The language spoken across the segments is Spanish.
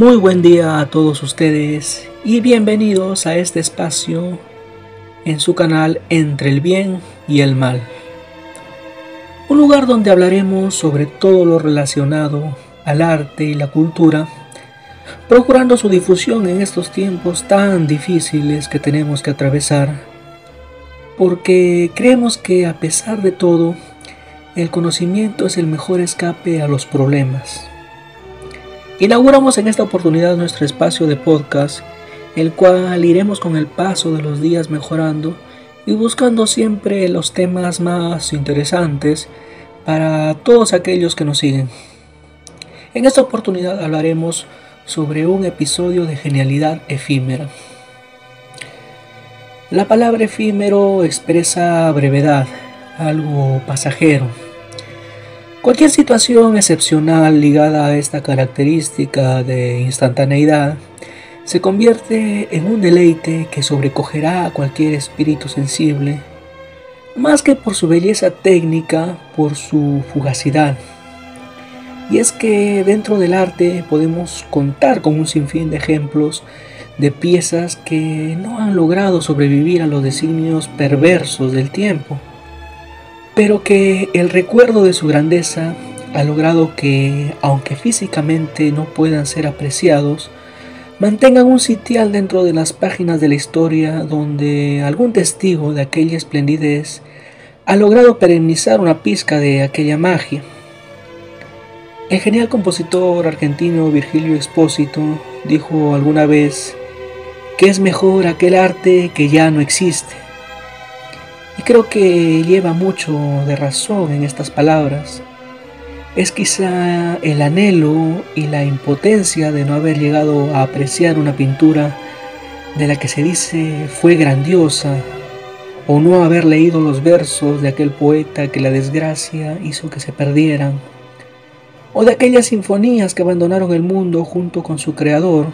Muy buen día a todos ustedes y bienvenidos a este espacio en su canal Entre el Bien y el Mal. Un lugar donde hablaremos sobre todo lo relacionado al arte y la cultura, procurando su difusión en estos tiempos tan difíciles que tenemos que atravesar, porque creemos que a pesar de todo, el conocimiento es el mejor escape a los problemas. Inauguramos en esta oportunidad nuestro espacio de podcast, el cual iremos con el paso de los días mejorando y buscando siempre los temas más interesantes para todos aquellos que nos siguen. En esta oportunidad hablaremos sobre un episodio de genialidad efímera. La palabra efímero expresa brevedad, algo pasajero Cualquier situación excepcional ligada a esta característica de instantaneidad se convierte en un deleite que sobrecogerá a cualquier espíritu sensible, más que por su belleza técnica, por su fugacidad. Y es que dentro del arte podemos contar con un sinfín de ejemplos de piezas que no han logrado sobrevivir a los designios perversos del tiempo pero que el recuerdo de su grandeza ha logrado que, aunque físicamente no puedan ser apreciados, mantengan un sitial dentro de las páginas de la historia donde algún testigo de aquella esplendidez ha logrado perennizar una pizca de aquella magia. El genial compositor argentino Virgilio Expósito dijo alguna vez que es mejor aquel arte que ya no existe y creo que lleva mucho de razón en estas palabras. Es quizá el anhelo y la impotencia de no haber llegado a apreciar una pintura de la que se dice fue grandiosa, o no haber leído los versos de aquel poeta que la desgracia hizo que se perdieran, o de aquellas sinfonías que abandonaron el mundo junto con su creador.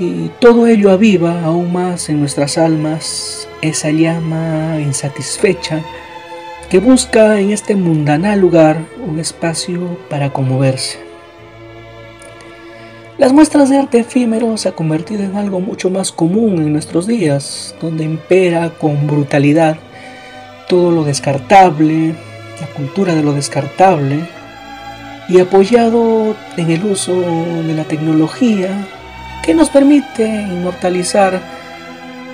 Y todo ello aviva aún más en nuestras almas esa llama insatisfecha que busca en este mundanal lugar un espacio para conmoverse. Las muestras de arte efímero se han convertido en algo mucho más común en nuestros días, donde impera con brutalidad todo lo descartable, la cultura de lo descartable, y apoyado en el uso de la tecnología que nos permite inmortalizar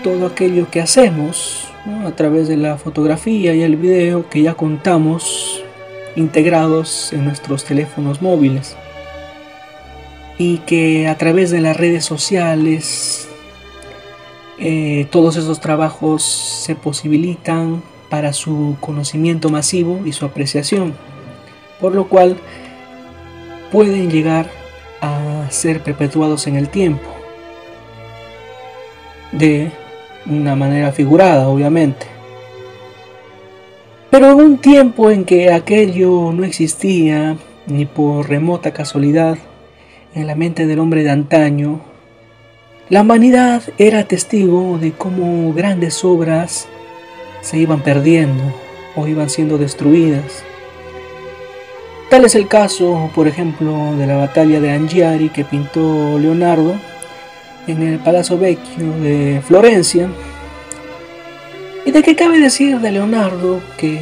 todo aquello que hacemos a través de la fotografía y el video que ya contamos integrados en nuestros teléfonos móviles. Y que a través de las redes sociales eh, todos esos trabajos se posibilitan para su conocimiento masivo y su apreciación, por lo cual pueden llegar a ser perpetuados en el tiempo. De una manera figurada, obviamente. Pero en un tiempo en que aquello no existía, ni por remota casualidad, en la mente del hombre de antaño, la humanidad era testigo de cómo grandes obras se iban perdiendo o iban siendo destruidas. Tal es el caso, por ejemplo, de la batalla de Angiari que pintó Leonardo en el Palazzo Vecchio de Florencia. ¿Y de qué cabe decir de Leonardo que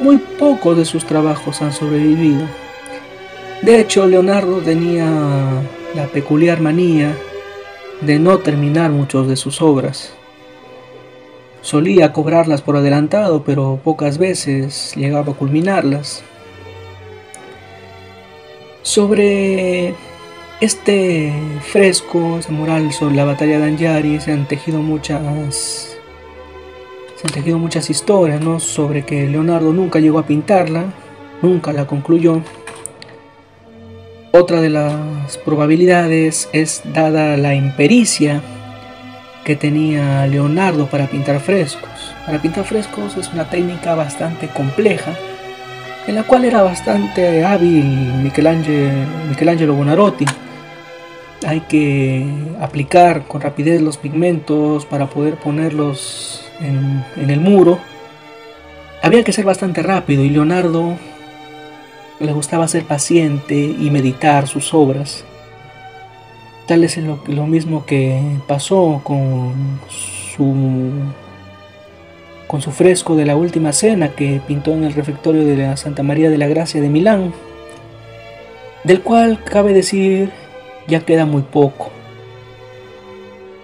muy pocos de sus trabajos han sobrevivido? De hecho, Leonardo tenía la peculiar manía de no terminar muchos de sus obras. Solía cobrarlas por adelantado, pero pocas veces llegaba a culminarlas. Sobre este fresco, ese mural sobre la batalla de Anjari, se han tejido muchas se han tejido muchas historias, ¿no? Sobre que Leonardo nunca llegó a pintarla, nunca la concluyó. Otra de las probabilidades es dada la impericia que tenía Leonardo para pintar frescos. Para pintar frescos es una técnica bastante compleja, en la cual era bastante hábil Michelangelo, Michelangelo Bonarotti hay que aplicar con rapidez los pigmentos para poder ponerlos en, el muro. Había que ser bastante rápido y Leonardo le gustaba ser paciente y meditar sus obras. Tal es lo, lo mismo que pasó con su, con su fresco de la última cena que pintó en el refectorio de la Santa María de la Gracia de Milán, del cual cabe decir ya queda muy poco.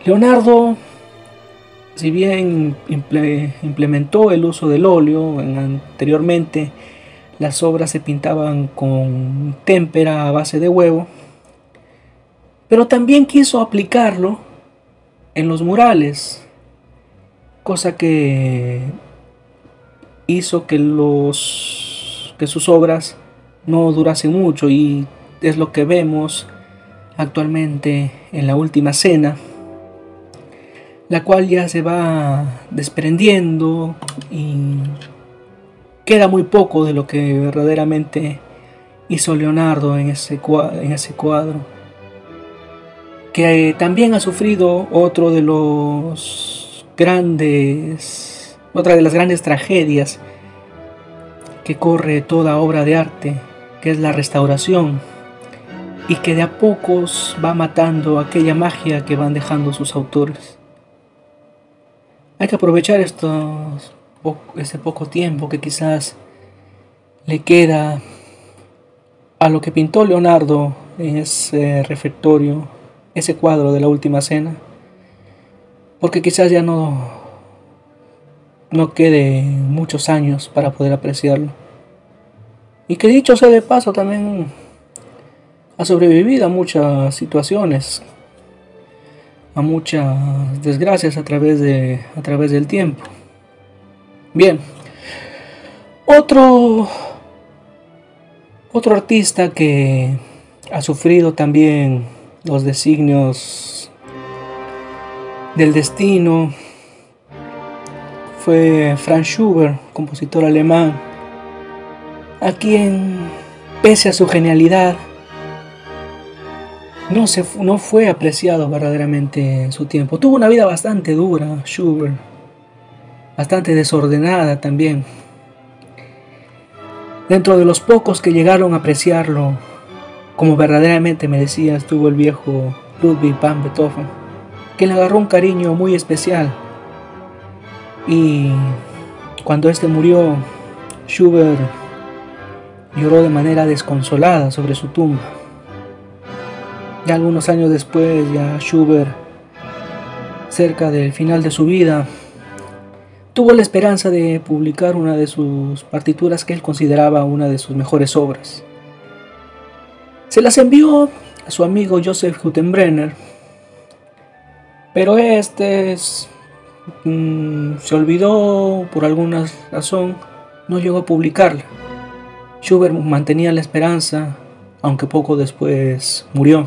Leonardo, si bien implementó el uso del óleo anteriormente, las obras se pintaban con témpera a base de huevo, pero también quiso aplicarlo en los murales, cosa que hizo que, los, que sus obras no durasen mucho y es lo que vemos actualmente en la última cena, la cual ya se va desprendiendo y queda muy poco de lo que verdaderamente hizo Leonardo en ese, en ese cuadro que también ha sufrido otro de los grandes, otra de las grandes tragedias que corre toda obra de arte, que es la restauración, y que de a pocos va matando aquella magia que van dejando sus autores. Hay que aprovechar estos, ese poco tiempo que quizás le queda a lo que pintó Leonardo en ese refectorio ese cuadro de la última cena, porque quizás ya no, no quede muchos años para poder apreciarlo. Y que dicho sea de paso, también ha sobrevivido a muchas situaciones, a muchas desgracias a través, de, a través del tiempo. Bien, otro, otro artista que ha sufrido también los designios del destino. Fue Franz Schubert, compositor alemán, a quien, pese a su genialidad, no, se, no fue apreciado verdaderamente en su tiempo. Tuvo una vida bastante dura, Schubert, bastante desordenada también. Dentro de los pocos que llegaron a apreciarlo, como verdaderamente merecía estuvo el viejo Ludwig van Beethoven, que le agarró un cariño muy especial. Y cuando este murió, Schubert lloró de manera desconsolada sobre su tumba. Ya algunos años después, ya Schubert, cerca del final de su vida, tuvo la esperanza de publicar una de sus partituras que él consideraba una de sus mejores obras. Se las envió a su amigo Joseph Gutenbrenner, pero este mm, se olvidó por alguna razón, no llegó a publicarla. Schubert mantenía la esperanza, aunque poco después murió.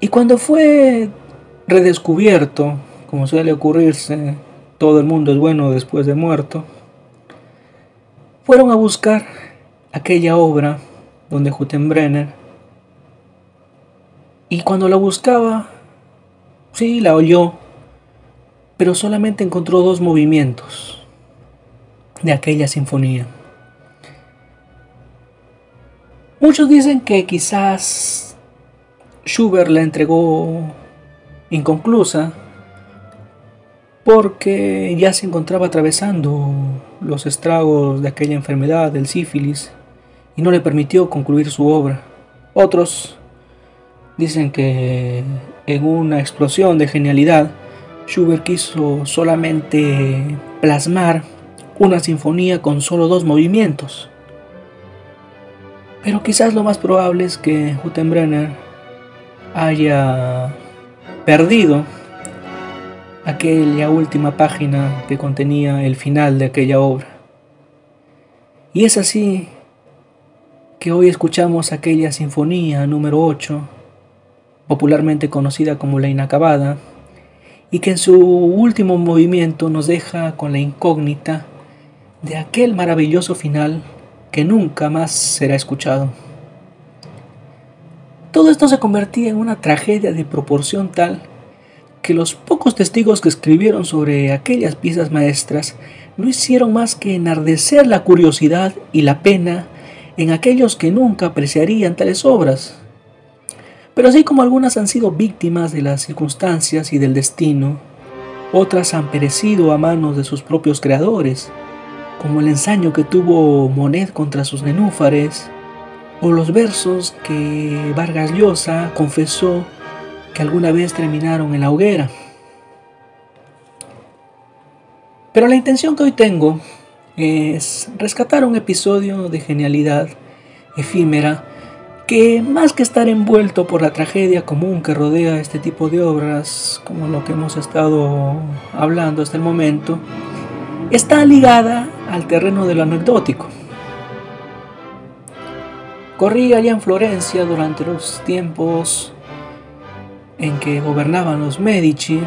Y cuando fue redescubierto, como suele ocurrirse, todo el mundo es bueno después de muerto, fueron a buscar aquella obra donde Gutenbrenner. Y cuando la buscaba, sí, la oyó, pero solamente encontró dos movimientos de aquella sinfonía. Muchos dicen que quizás Schubert la entregó inconclusa porque ya se encontraba atravesando los estragos de aquella enfermedad del sífilis y no le permitió concluir su obra. Otros dicen que en una explosión de genialidad, Schubert quiso solamente plasmar una sinfonía con solo dos movimientos. Pero quizás lo más probable es que Gutenbrenner haya perdido aquella última página que contenía el final de aquella obra. Y es así que hoy escuchamos aquella sinfonía número 8, popularmente conocida como la inacabada, y que en su último movimiento nos deja con la incógnita de aquel maravilloso final que nunca más será escuchado. Todo esto se convertía en una tragedia de proporción tal que los pocos testigos que escribieron sobre aquellas piezas maestras no hicieron más que enardecer la curiosidad y la pena en aquellos que nunca apreciarían tales obras. Pero así como algunas han sido víctimas de las circunstancias y del destino, otras han perecido a manos de sus propios creadores, como el ensaño que tuvo Monet contra sus nenúfares, o los versos que Vargas Llosa confesó que alguna vez terminaron en la hoguera. Pero la intención que hoy tengo es rescatar un episodio de genialidad efímera que más que estar envuelto por la tragedia común que rodea este tipo de obras, como lo que hemos estado hablando hasta el momento, está ligada al terreno de lo anecdótico. Corrí allá en Florencia durante los tiempos en que gobernaban los Medici,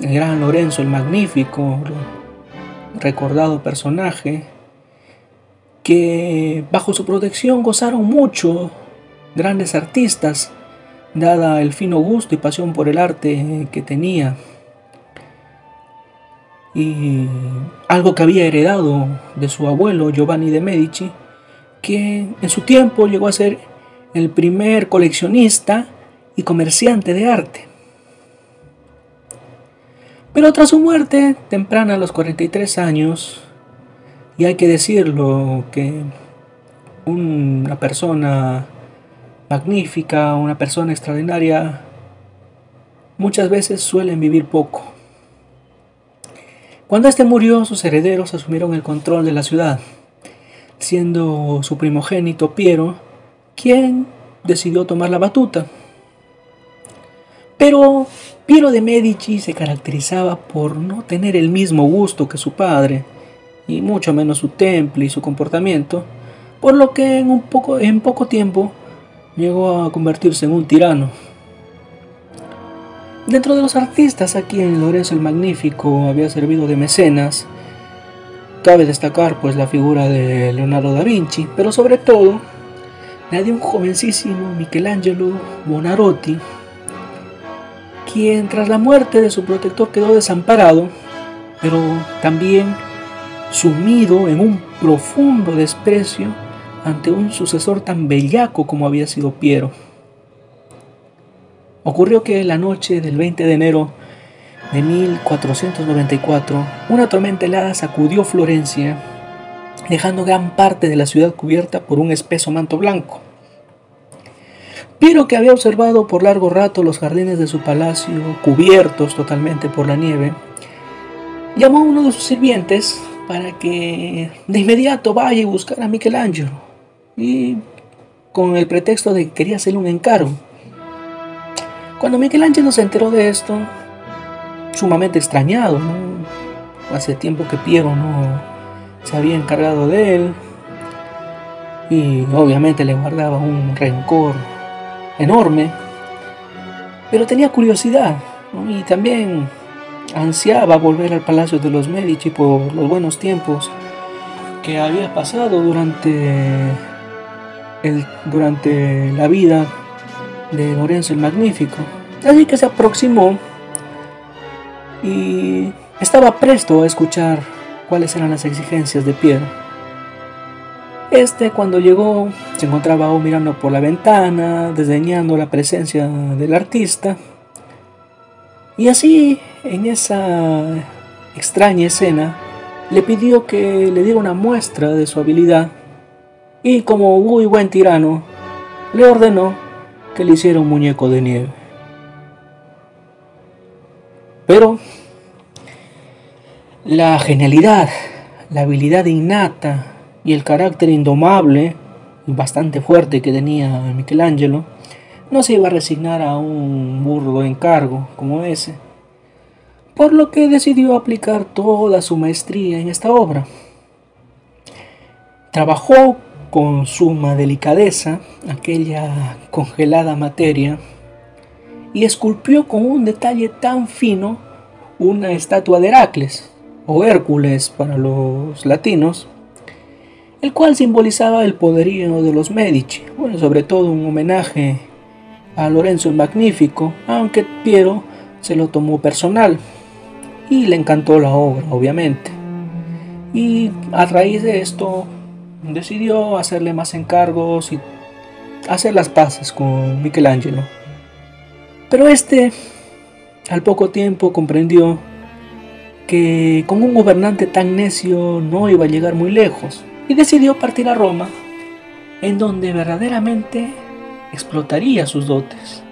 el gran Lorenzo el Magnífico, recordado personaje, que bajo su protección gozaron mucho grandes artistas, dada el fino gusto y pasión por el arte que tenía. Y algo que había heredado de su abuelo Giovanni de Medici, que en su tiempo llegó a ser el primer coleccionista y comerciante de arte. Pero tras su muerte, temprana a los 43 años, y hay que decirlo que una persona magnífica, una persona extraordinaria, muchas veces suelen vivir poco. Cuando éste murió, sus herederos asumieron el control de la ciudad, siendo su primogénito Piero quien decidió tomar la batuta. Pero Piero de Medici se caracterizaba por no tener el mismo gusto que su padre, y mucho menos su temple y su comportamiento, por lo que en, un poco, en poco tiempo llegó a convertirse en un tirano. Dentro de los artistas aquí en Lorenzo el Magnífico había servido de mecenas. Cabe destacar pues la figura de Leonardo da Vinci, pero sobre todo la de un jovencísimo Michelangelo Bonarotti, quien tras la muerte de su protector quedó desamparado, pero también sumido en un profundo desprecio ante un sucesor tan bellaco como había sido Piero. Ocurrió que la noche del 20 de enero de 1494, una tormenta helada sacudió Florencia, dejando gran parte de la ciudad cubierta por un espeso manto blanco. Piero, que había observado por largo rato los jardines de su palacio cubiertos totalmente por la nieve, llamó a uno de sus sirvientes para que de inmediato vaya y buscar a Michelangelo. Y con el pretexto de que quería hacerle un encargo. Cuando Michelangelo se enteró de esto, sumamente extrañado, hace tiempo que Piero no se había encargado de él y obviamente le guardaba un rencor enorme, pero tenía curiosidad y también ansiaba volver al palacio de los Medici por los buenos tiempos que había pasado durante, el, durante la vida de Lorenzo el Magnífico. Así que se aproximó y estaba presto a escuchar cuáles eran las exigencias de Piero. Este cuando llegó se encontraba aún mirando por la ventana, desdeñando la presencia del artista. Y así en esa extraña escena, le pidió que le diera una muestra de su habilidad y como muy buen tirano, le ordenó que le hiciera un muñeco de nieve. Pero la genialidad, la habilidad innata y el carácter indomable y bastante fuerte que tenía Michelangelo no se iba a resignar a un burdo encargo como ese por lo que decidió aplicar toda su maestría en esta obra. Trabajó con suma delicadeza aquella congelada materia y esculpió con un detalle tan fino una estatua de Heracles, o Hércules para los latinos, el cual simbolizaba el poderío de los Medici, bueno, sobre todo un homenaje a Lorenzo el Magnífico, aunque Piero se lo tomó personal y le encantó la obra, obviamente. Y a raíz de esto decidió hacerle más encargos y hacer las paces con Michelangelo. Pero este, al poco tiempo, comprendió que con un gobernante tan necio no iba a llegar muy lejos y decidió partir a Roma, en donde verdaderamente explotaría sus dotes.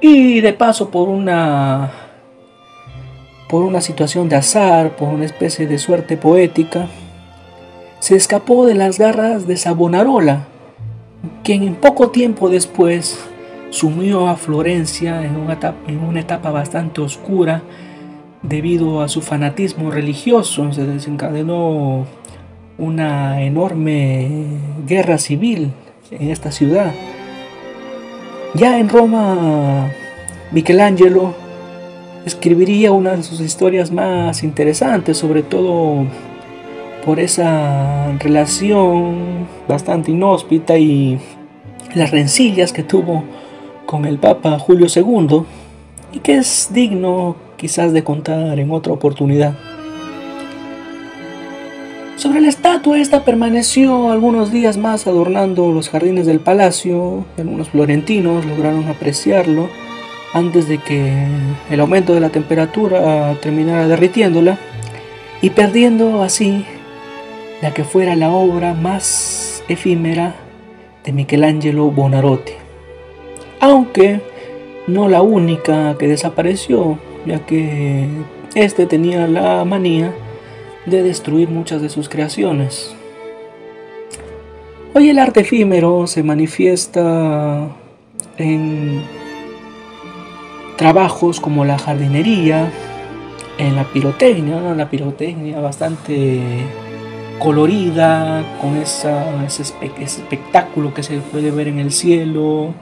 Y de paso por una por una situación de azar, por una especie de suerte poética, se escapó de las garras de Savonarola, quien en poco tiempo después sumió a Florencia en una etapa, bastante oscura debido a su fanatismo religioso. Se desencadenó una enorme guerra civil en esta ciudad. Ya en Roma, Michelangelo escribiría una de sus historias más interesantes, sobre todo por esa relación bastante inhóspita y las rencillas que tuvo con el Papa Julio II y que es digno quizás de contar en otra oportunidad. Sobre la estatua, esta permaneció algunos días más adornando los jardines del palacio. Algunos florentinos lograron apreciarlo antes de que el aumento de la temperatura terminara derritiéndola y perdiendo así la que fuera la obra más efímera de Michelangelo Bonarotti. Aunque no la única que desapareció, ya que este tenía la manía de destruir muchas de sus creaciones. Hoy el arte efímero se manifiesta en trabajos como la jardinería, en la pirotecnia, la pirotecnia bastante colorida, con esa, ese, espectáculo que se puede ver en el cielo,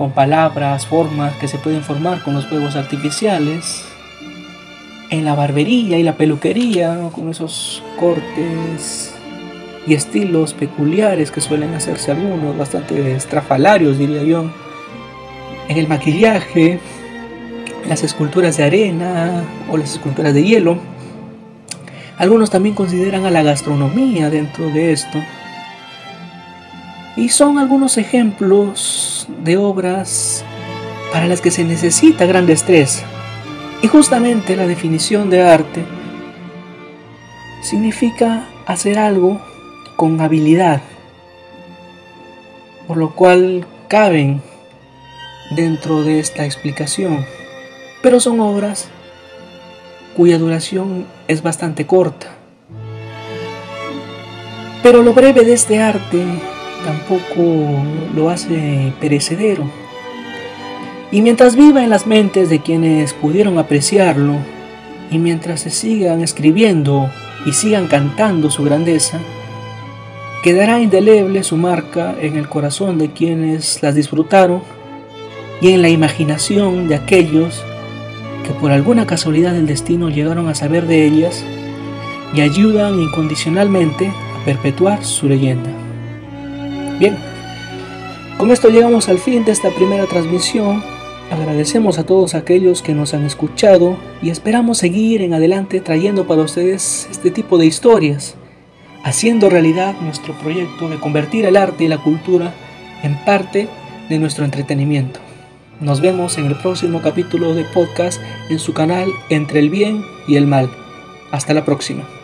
con palabras, formas que se pueden formar con los fuegos artificiales en la barbería y la peluquería, con esos cortes y estilos peculiares que suelen hacerse algunos, bastante estrafalarios diría yo. En el maquillaje, las esculturas de arena o las esculturas de hielo. Algunos también consideran a la gastronomía dentro de esto. Y son algunos ejemplos de obras para las que se necesita gran destreza y justamente la definición de arte significa hacer algo con habilidad, por lo cual caben dentro de esta explicación, pero son obras cuya duración es bastante corta. Pero lo breve de este arte tampoco lo hace perecedero. Y mientras viva en las mentes de quienes pudieron apreciarlo, y mientras se sigan escribiendo y sigan cantando su grandeza, quedará indeleble su marca en el corazón de quienes las disfrutaron y en la imaginación de aquellos que por alguna casualidad del destino llegaron a saber de ellas y ayudan incondicionalmente a perpetuar su leyenda. Bien, con esto llegamos al fin de esta primera transmisión Agradecemos a todos aquellos que nos han escuchado y esperamos seguir en adelante trayendo para ustedes este tipo de historias, haciendo realidad nuestro proyecto de convertir el arte y la cultura en parte de nuestro entretenimiento. Nos vemos en el próximo capítulo de podcast en su canal Entre el Bien y el Mal. Hasta la próxima.